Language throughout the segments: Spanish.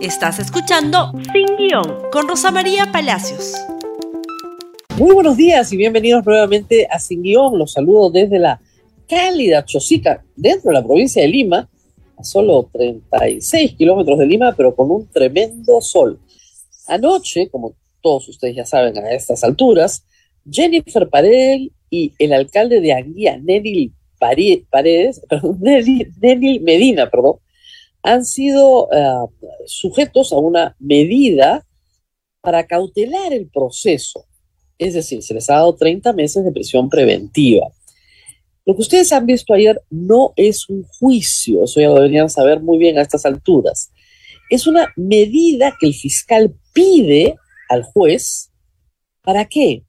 Estás escuchando Sin Guión con Rosa María Palacios. Muy buenos días y bienvenidos nuevamente a Sin Guión. Los saludo desde la cálida Chosica, dentro de la provincia de Lima, a solo 36 kilómetros de Lima, pero con un tremendo sol. Anoche, como todos ustedes ya saben a estas alturas, Jennifer Paredes y el alcalde de Anguía, Nenil Medina, perdón, han sido uh, sujetos a una medida para cautelar el proceso. Es decir, se les ha dado 30 meses de prisión preventiva. Lo que ustedes han visto ayer no es un juicio, eso ya lo deberían saber muy bien a estas alturas. Es una medida que el fiscal pide al juez. ¿Para qué?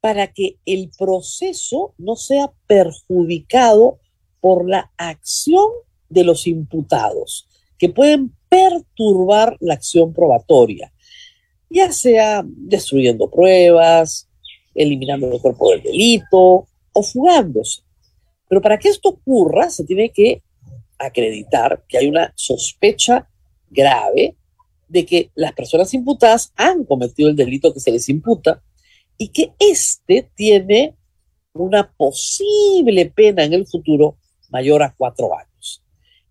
Para que el proceso no sea perjudicado por la acción de los imputados, que pueden perturbar la acción probatoria, ya sea destruyendo pruebas, eliminando el cuerpo del delito o fugándose. Pero para que esto ocurra, se tiene que acreditar que hay una sospecha grave de que las personas imputadas han cometido el delito que se les imputa y que éste tiene una posible pena en el futuro mayor a cuatro años.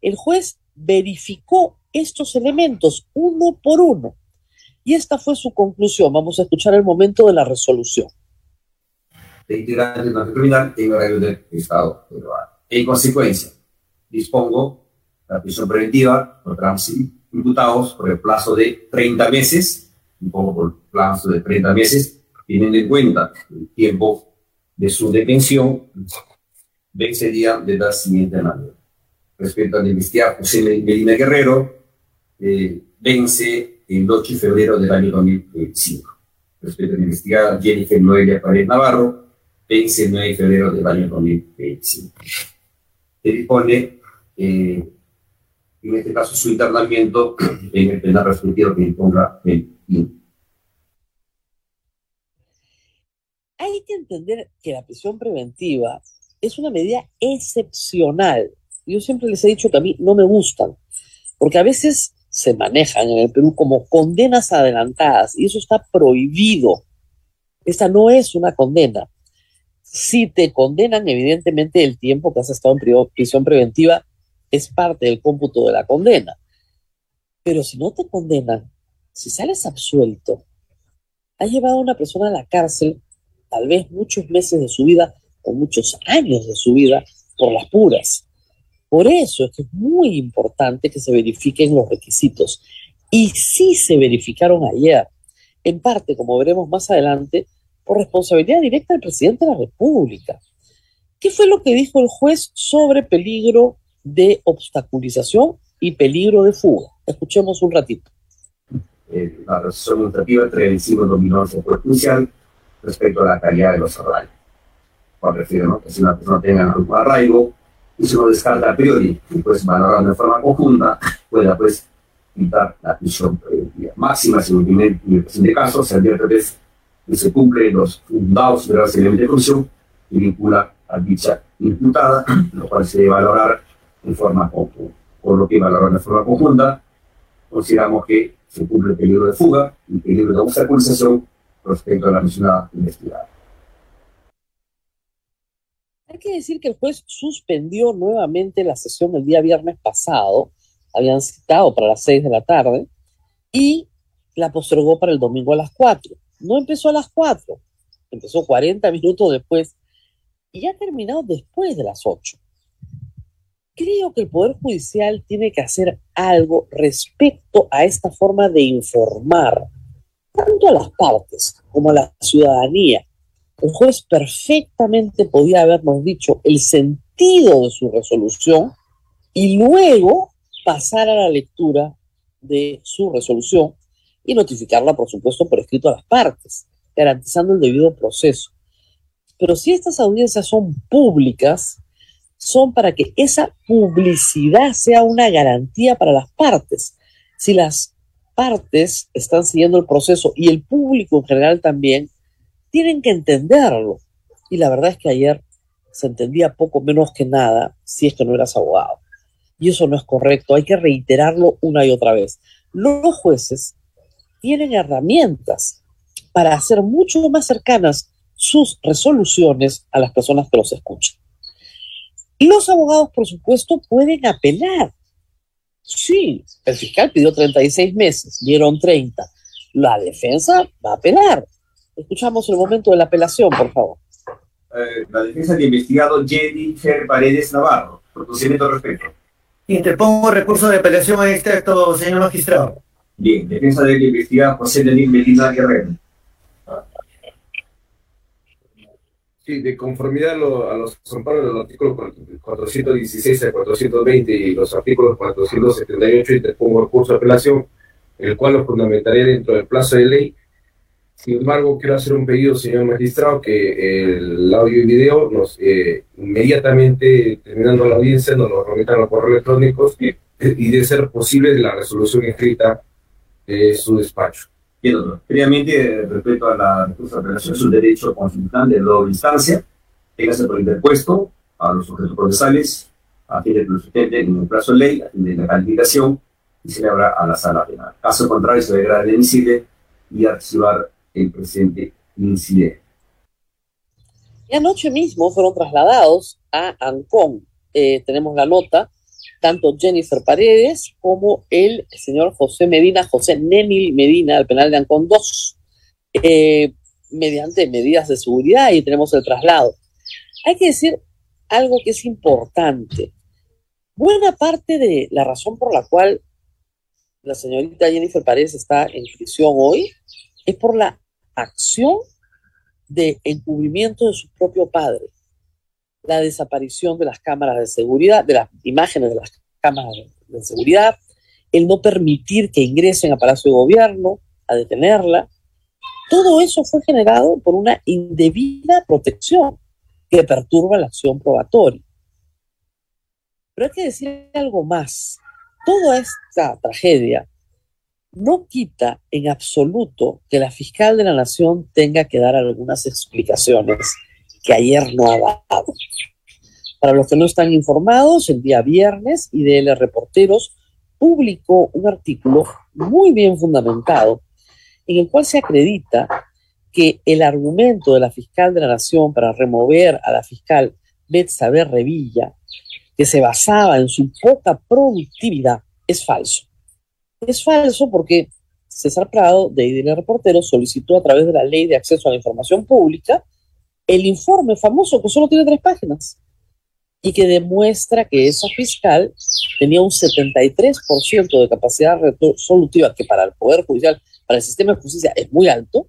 El juez verificó estos elementos uno por uno y esta fue su conclusión. Vamos a escuchar el momento de la resolución. En consecuencia, dispongo la prisión preventiva contra los imputados por el plazo de 30 meses, dispongo por el plazo de 30 meses, teniendo en cuenta el tiempo de su detención, vencería de la siguiente manera respecto a investigador José Medina Guerrero, eh, vence el 8 de febrero del año 2005. Respecto a investigada Jennifer Noelia Pared Navarro, vence el 9 de febrero del año 2005. Se dispone, eh, en este caso, su internamiento en el penal respectivo que imponga el INE. Hay que entender que la prisión preventiva es una medida excepcional yo siempre les he dicho que a mí no me gustan, porque a veces se manejan en el Perú como condenas adelantadas y eso está prohibido. Esta no es una condena. Si te condenan, evidentemente el tiempo que has estado en prisión preventiva es parte del cómputo de la condena. Pero si no te condenan, si sales absuelto, ha llevado a una persona a la cárcel tal vez muchos meses de su vida o muchos años de su vida por las puras. Por eso es que es muy importante que se verifiquen los requisitos. Y sí se verificaron ayer, en parte, como veremos más adelante, por responsabilidad directa del presidente de la República. ¿Qué fue lo que dijo el juez sobre peligro de obstaculización y peligro de fuga? Escuchemos un ratito. Eh, la resolución administrativa entre el signo dominoso judicial respecto a la calidad de los arraigos. Por refiero, ¿no? que si una persona tenga algún arraigo, y se lo descarta a priori y pues valorando de forma conjunta pueda pues quitar la prisión preventiva máxima si en el presente caso se advierte vez que se cumplen los fundados de la de prisión y vincula a dicha imputada, lo cual se debe valorar en forma conjunta. Por lo que valorar de forma conjunta, consideramos que se cumple el peligro de fuga y el peligro de obstaculización respecto a la mencionada investigada. Hay que decir que el juez suspendió nuevamente la sesión el día viernes pasado, habían citado para las seis de la tarde, y la postergó para el domingo a las cuatro. No empezó a las cuatro, empezó 40 minutos después y ha terminado después de las ocho. Creo que el Poder Judicial tiene que hacer algo respecto a esta forma de informar tanto a las partes como a la ciudadanía el juez perfectamente podía habernos dicho el sentido de su resolución y luego pasar a la lectura de su resolución y notificarla, por supuesto, por escrito a las partes, garantizando el debido proceso. Pero si estas audiencias son públicas, son para que esa publicidad sea una garantía para las partes. Si las partes están siguiendo el proceso y el público en general también, tienen que entenderlo. Y la verdad es que ayer se entendía poco menos que nada si es que no eras abogado. Y eso no es correcto, hay que reiterarlo una y otra vez. los jueces tienen herramientas para hacer mucho más cercanas sus resoluciones a las personas que los escuchan. Los abogados, por supuesto, pueden apelar. Sí, el fiscal pidió 36 meses, dieron 30. La defensa va a apelar. Escuchamos el momento de la apelación, por favor. Eh, la defensa del investigado Jennifer Paredes Navarro. Procedimiento al respecto. Interpongo recurso de apelación a este acto, señor magistrado. Bien, defensa del investigado José Denis Medina Guerrero. Sí, de conformidad a, lo- a los amparos del artículo 416 a 420 y los artículos 478, interpongo recurso de apelación, el cual lo fundamentaré dentro del plazo de ley. Sin embargo, quiero hacer un pedido, señor magistrado, que el audio y video nos eh, inmediatamente, terminando la audiencia, nos lo remitan a correos electrónicos y, y de ser posible la resolución escrita de su despacho. Bien, doctor. Previamente, respecto a la recurso de apelación, es un derecho consultante de doble instancia. Téngase por interpuesto a los sujetos procesales, a fin de que lo sustenten en un plazo de ley, a fin de la calificación, y se le habrá a la sala penal. Caso contrario, se deberá incidente y archivar el presente incidente. Y anoche mismo fueron trasladados a Ancón. Eh, tenemos la nota, tanto Jennifer Paredes como el señor José Medina, José Nenil Medina, al penal de Ancón 2, eh, mediante medidas de seguridad y tenemos el traslado. Hay que decir algo que es importante. Buena parte de la razón por la cual la señorita Jennifer Paredes está en prisión hoy es por la acción de encubrimiento de su propio padre, la desaparición de las cámaras de seguridad, de las imágenes de las cámaras de seguridad, el no permitir que ingresen a Palacio de Gobierno, a detenerla. Todo eso fue generado por una indebida protección que perturba la acción probatoria. Pero hay que decir algo más. Toda esta tragedia no quita en absoluto que la fiscal de la nación tenga que dar algunas explicaciones que ayer no ha dado. Para los que no están informados, el día viernes, IDL Reporteros publicó un artículo muy bien fundamentado en el cual se acredita que el argumento de la fiscal de la nación para remover a la fiscal Betsabe Revilla, que se basaba en su poca productividad, es falso. Es falso porque César Prado, de IDL Reportero, solicitó a través de la Ley de Acceso a la Información Pública el informe famoso que solo tiene tres páginas y que demuestra que esa fiscal tenía un 73% de capacidad resolutiva, que para el Poder Judicial, para el sistema de justicia es muy alto,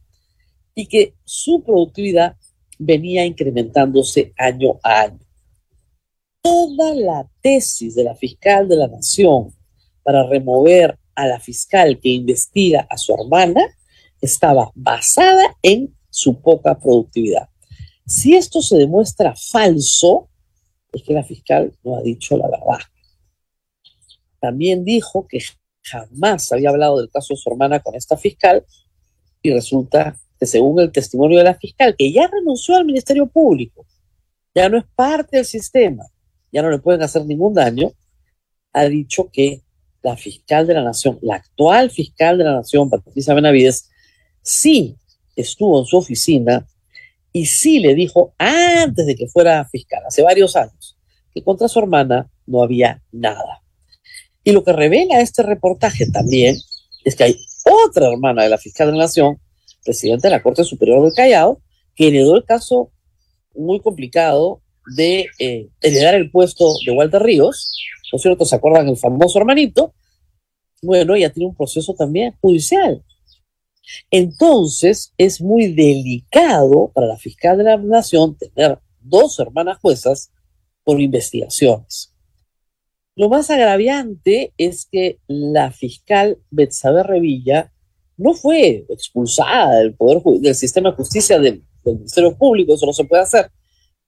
y que su productividad venía incrementándose año a año. Toda la tesis de la fiscal de la Nación para remover a la fiscal que investiga a su hermana estaba basada en su poca productividad. Si esto se demuestra falso, es que la fiscal no ha dicho la verdad. También dijo que jamás había hablado del caso de su hermana con esta fiscal y resulta que según el testimonio de la fiscal, que ya renunció al Ministerio Público, ya no es parte del sistema, ya no le pueden hacer ningún daño, ha dicho que la fiscal de la Nación, la actual fiscal de la Nación, Patricia Benavides, sí estuvo en su oficina y sí le dijo antes de que fuera fiscal, hace varios años, que contra su hermana no había nada. Y lo que revela este reportaje también es que hay otra hermana de la fiscal de la Nación, presidente de la Corte Superior del Callao, que heredó el caso muy complicado de eh, heredar el puesto de Walter Ríos, ¿no es cierto? ¿Se acuerdan el famoso hermanito? Bueno, ya tiene un proceso también judicial. Entonces, es muy delicado para la fiscal de la Nación tener dos hermanas juezas por investigaciones. Lo más agraviante es que la fiscal Betsabe Revilla no fue expulsada del poder del sistema de justicia del, del Ministerio Público, eso no se puede hacer,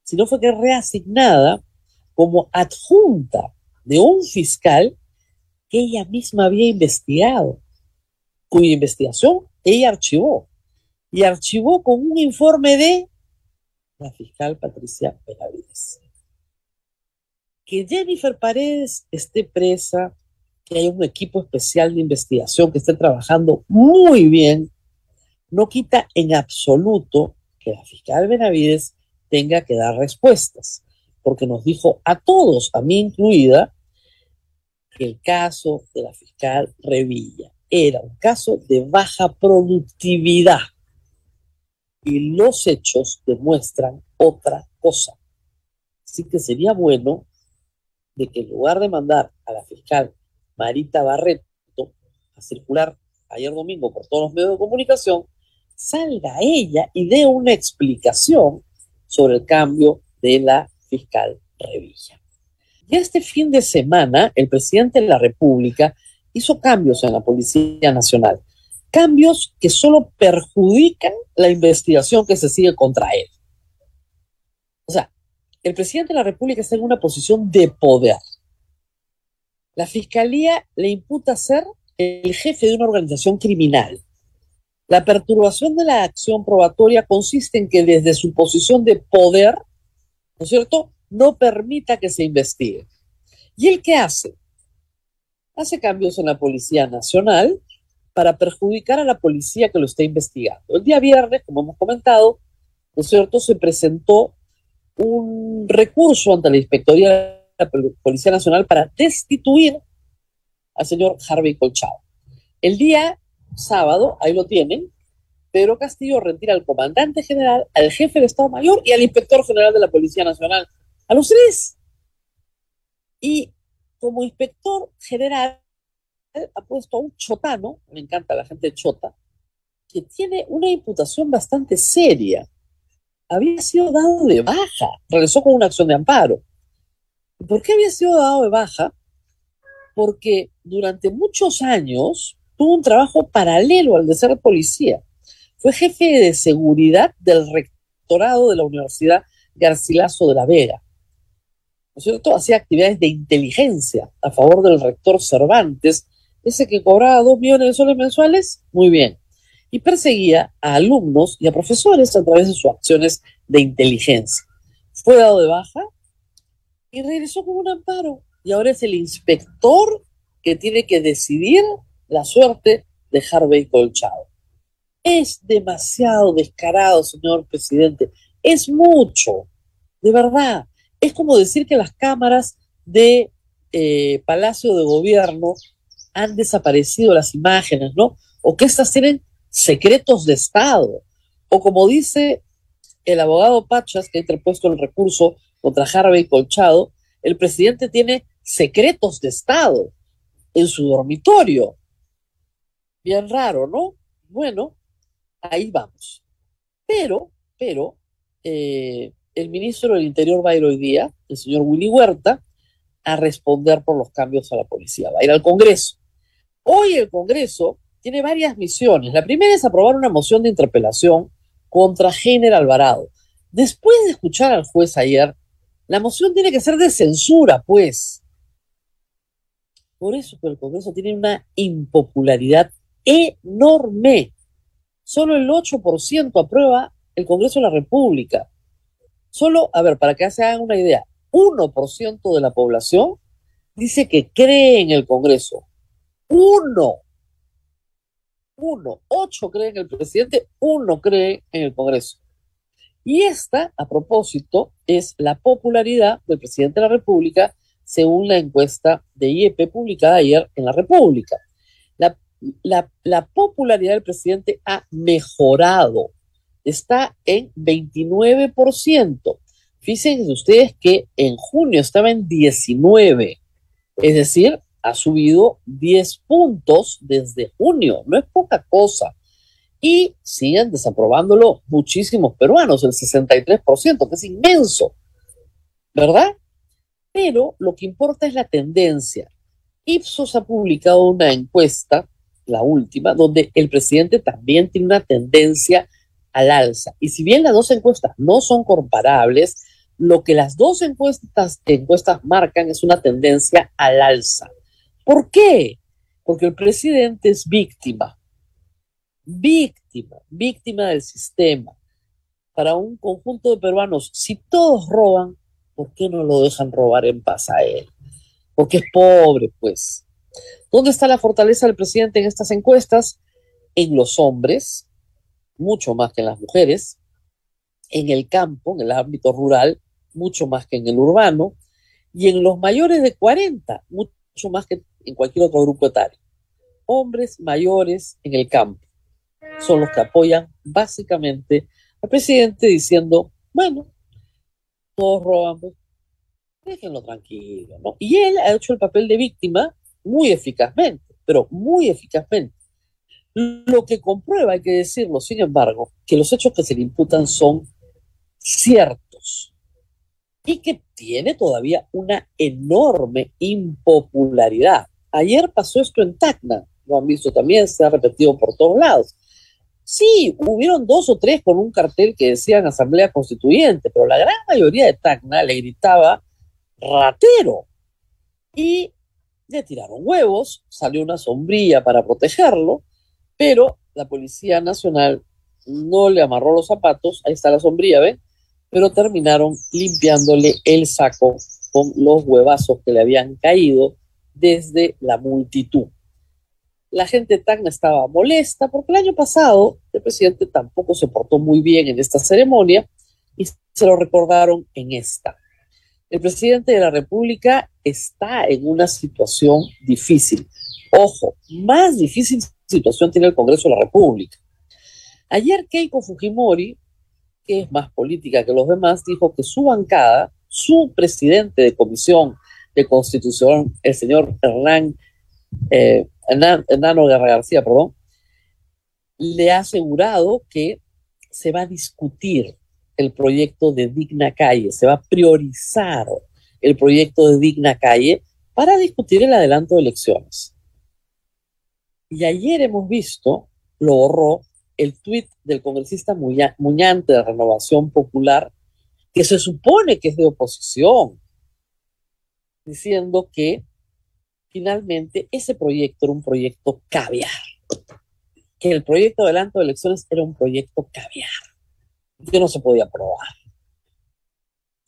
sino fue que reasignada como adjunta de un fiscal que ella misma había investigado, cuya investigación ella archivó, y archivó con un informe de la fiscal Patricia Benavides. Que Jennifer Paredes esté presa que hay un equipo especial de investigación que esté trabajando muy bien, no quita en absoluto que la fiscal Benavides tenga que dar respuestas, porque nos dijo a todos, a mí incluida, que el caso de la fiscal Revilla era un caso de baja productividad y los hechos demuestran otra cosa. Así que sería bueno de que en lugar de mandar a la fiscal Marita Barreto a circular ayer domingo por todos los medios de comunicación, salga ella y dé una explicación sobre el cambio de la fiscal Revilla. Y este fin de semana, el presidente de la República hizo cambios en la Policía Nacional, cambios que solo perjudican la investigación que se sigue contra él. O sea, el presidente de la República está en una posición de poder. La fiscalía le imputa ser el jefe de una organización criminal. La perturbación de la acción probatoria consiste en que desde su posición de poder, ¿no es cierto?, no permita que se investigue. ¿Y él qué hace? Hace cambios en la Policía Nacional para perjudicar a la policía que lo está investigando. El día viernes, como hemos comentado, ¿no es cierto?, se presentó un recurso ante la Inspectoría de la Policía Nacional para destituir al señor Harvey Colchado. El día sábado, ahí lo tienen, Pedro Castillo retira al comandante general, al jefe de Estado Mayor y al inspector general de la Policía Nacional a los tres. Y como inspector general ha puesto a un chotano, me encanta la gente chota, que tiene una imputación bastante seria. Había sido dado de baja, regresó con una acción de amparo. ¿Por qué había sido dado de baja? Porque durante muchos años tuvo un trabajo paralelo al de ser policía. Fue jefe de seguridad del rectorado de la Universidad Garcilaso de la Vega. ¿no es cierto? Hacía actividades de inteligencia a favor del rector Cervantes, ese que cobraba dos millones de soles mensuales, muy bien. Y perseguía a alumnos y a profesores a través de sus acciones de inteligencia. Fue dado de baja y regresó con un amparo. Y ahora es el inspector que tiene que decidir la suerte de Harvey Colchado. Es demasiado descarado, señor presidente. Es mucho, de verdad es como decir que las cámaras de eh, Palacio de Gobierno han desaparecido las imágenes, ¿no? O que estas tienen secretos de Estado. O como dice el abogado Pachas, que ha interpuesto el recurso contra Harvey Colchado, el presidente tiene secretos de Estado en su dormitorio. Bien raro, ¿no? Bueno, ahí vamos. Pero, pero, eh, el ministro del Interior va a ir hoy día, el señor Willy Huerta, a responder por los cambios a la policía. Va a ir al Congreso. Hoy el Congreso tiene varias misiones. La primera es aprobar una moción de interpelación contra General Alvarado. Después de escuchar al juez ayer, la moción tiene que ser de censura, pues. Por eso que el Congreso tiene una impopularidad enorme. Solo el 8% aprueba el Congreso de la República. Solo, a ver, para que se hagan una idea, 1% de la población dice que cree en el Congreso. Uno. Uno. Ocho creen en el presidente, uno cree en el Congreso. Y esta, a propósito, es la popularidad del presidente de la República según la encuesta de IEP publicada ayer en la República. La, la, la popularidad del presidente ha mejorado está en 29%. Fíjense ustedes que en junio estaba en 19, es decir, ha subido 10 puntos desde junio, no es poca cosa. Y siguen desaprobándolo muchísimos peruanos, el 63%, que es inmenso, ¿verdad? Pero lo que importa es la tendencia. Ipsos ha publicado una encuesta, la última, donde el presidente también tiene una tendencia al alza. Y si bien las dos encuestas no son comparables, lo que las dos encuestas, encuestas marcan es una tendencia al alza. ¿Por qué? Porque el presidente es víctima, víctima, víctima del sistema. Para un conjunto de peruanos, si todos roban, ¿por qué no lo dejan robar en paz a él? Porque es pobre, pues. ¿Dónde está la fortaleza del presidente en estas encuestas? En los hombres, mucho más que en las mujeres, en el campo, en el ámbito rural, mucho más que en el urbano, y en los mayores de 40, mucho más que en cualquier otro grupo etario. Hombres mayores en el campo son los que apoyan básicamente al presidente diciendo, bueno, todos roban, pues, déjenlo tranquilo, ¿no? Y él ha hecho el papel de víctima muy eficazmente, pero muy eficazmente. Lo que comprueba, hay que decirlo, sin embargo, que los hechos que se le imputan son ciertos y que tiene todavía una enorme impopularidad. Ayer pasó esto en Tacna, lo han visto también, se ha repetido por todos lados. Sí, hubieron dos o tres con un cartel que decían Asamblea Constituyente, pero la gran mayoría de Tacna le gritaba ratero. Y le tiraron huevos, salió una sombrilla para protegerlo, pero la Policía Nacional no le amarró los zapatos, ahí está la sombrilla, ¿ven? Pero terminaron limpiándole el saco con los huevazos que le habían caído desde la multitud la gente Tacna estaba molesta porque el año pasado el presidente tampoco se portó muy bien en esta ceremonia y se lo recordaron en esta. El presidente de la República está en una situación difícil. Ojo, más difícil situación tiene el Congreso de la República. Ayer Keiko Fujimori, que es más política que los demás, dijo que su bancada, su presidente de comisión de constitución, el señor Hernán eh, Guerra García, perdón, le ha asegurado que se va a discutir el proyecto de Digna Calle, se va a priorizar el proyecto de Digna Calle para discutir el adelanto de elecciones. Y ayer hemos visto, lo borró, el tuit del congresista Muñante de Renovación Popular, que se supone que es de oposición, diciendo que finalmente ese proyecto era un proyecto caviar. Que el proyecto de adelanto de elecciones era un proyecto caviar. Que no se podía aprobar.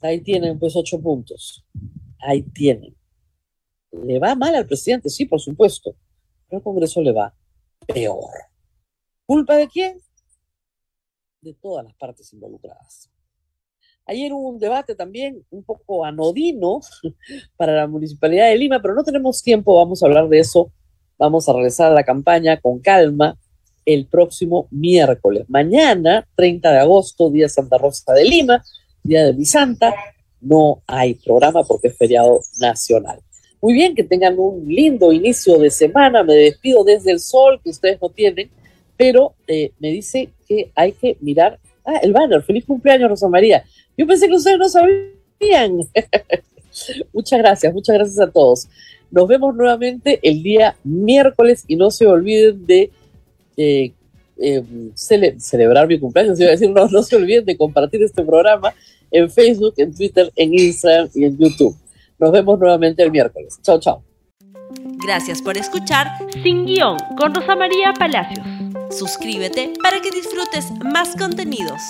Ahí tienen pues ocho puntos. Ahí tienen. Le va mal al presidente, sí, por supuesto. Pero al Congreso le va peor. ¿Culpa de quién? De todas las partes involucradas. Ayer hubo un debate también un poco anodino para la Municipalidad de Lima, pero no tenemos tiempo, vamos a hablar de eso. Vamos a regresar a la campaña con calma el próximo miércoles. Mañana, 30 de agosto, día Santa Rosa de Lima, día de mi santa, no hay programa porque es feriado nacional. Muy bien, que tengan un lindo inicio de semana. Me despido desde el sol que ustedes no tienen, pero eh, me dice que hay que mirar. Ah, el banner. Feliz cumpleaños, Rosa María. Yo pensé que ustedes no sabían. muchas gracias, muchas gracias a todos. Nos vemos nuevamente el día miércoles y no se olviden de eh, eh, celebrar mi cumpleaños. Iba a decir, no, no se olviden de compartir este programa en Facebook, en Twitter, en Instagram y en YouTube. Nos vemos nuevamente el miércoles. Chao, chao. Gracias por escuchar Sin Guión con Rosa María Palacios. Suscríbete para que disfrutes más contenidos.